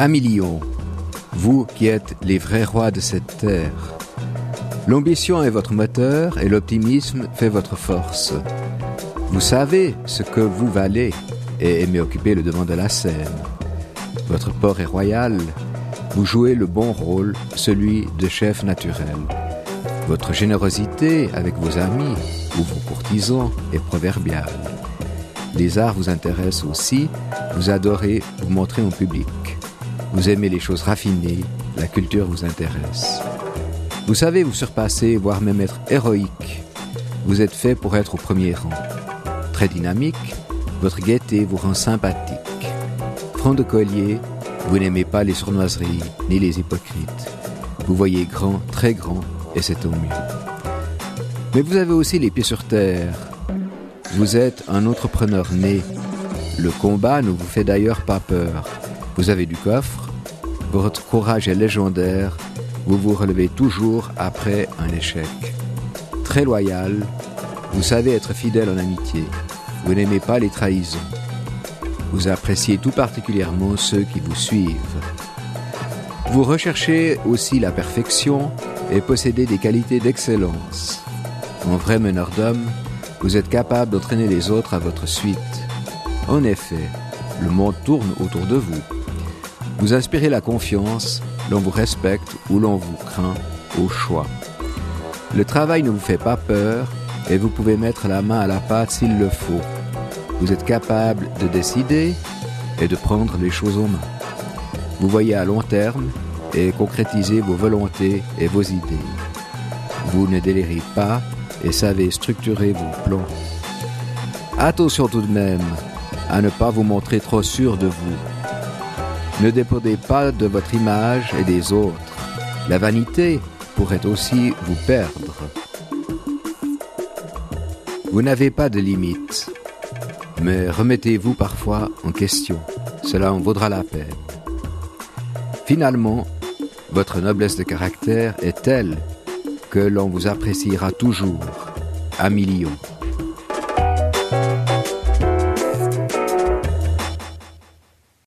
Un million, vous qui êtes les vrais rois de cette terre. L'ambition est votre moteur et l'optimisme fait votre force. Vous savez ce que vous valez et aimez occuper le devant de la scène. Votre port est royal, vous jouez le bon rôle, celui de chef naturel. Votre générosité avec vos amis ou vos courtisans est proverbiale. Les arts vous intéressent aussi, vous adorez vous montrer en public. Vous aimez les choses raffinées, la culture vous intéresse. Vous savez vous surpasser, voire même être héroïque. Vous êtes fait pour être au premier rang. Très dynamique, votre gaieté vous rend sympathique. Front de collier, vous n'aimez pas les sournoiseries ni les hypocrites. Vous voyez grand, très grand, et c'est au mieux. Mais vous avez aussi les pieds sur terre. Vous êtes un entrepreneur né. Le combat ne vous fait d'ailleurs pas peur. Vous avez du coffre, votre courage est légendaire, vous vous relevez toujours après un échec. Très loyal, vous savez être fidèle en amitié, vous n'aimez pas les trahisons. Vous appréciez tout particulièrement ceux qui vous suivent. Vous recherchez aussi la perfection et possédez des qualités d'excellence. En vrai meneur d'homme, vous êtes capable d'entraîner les autres à votre suite. En effet, le monde tourne autour de vous. Vous inspirez la confiance, l'on vous respecte ou l'on vous craint au choix. Le travail ne vous fait pas peur et vous pouvez mettre la main à la pâte s'il le faut. Vous êtes capable de décider et de prendre les choses en main. Vous voyez à long terme et concrétiser vos volontés et vos idées. Vous ne délirez pas et savez structurer vos plans. Attention tout de même à ne pas vous montrer trop sûr de vous. Ne dépendez pas de votre image et des autres. La vanité pourrait aussi vous perdre. Vous n'avez pas de limites, mais remettez-vous parfois en question. Cela en vaudra la peine. Finalement, votre noblesse de caractère est telle que l'on vous appréciera toujours à millions.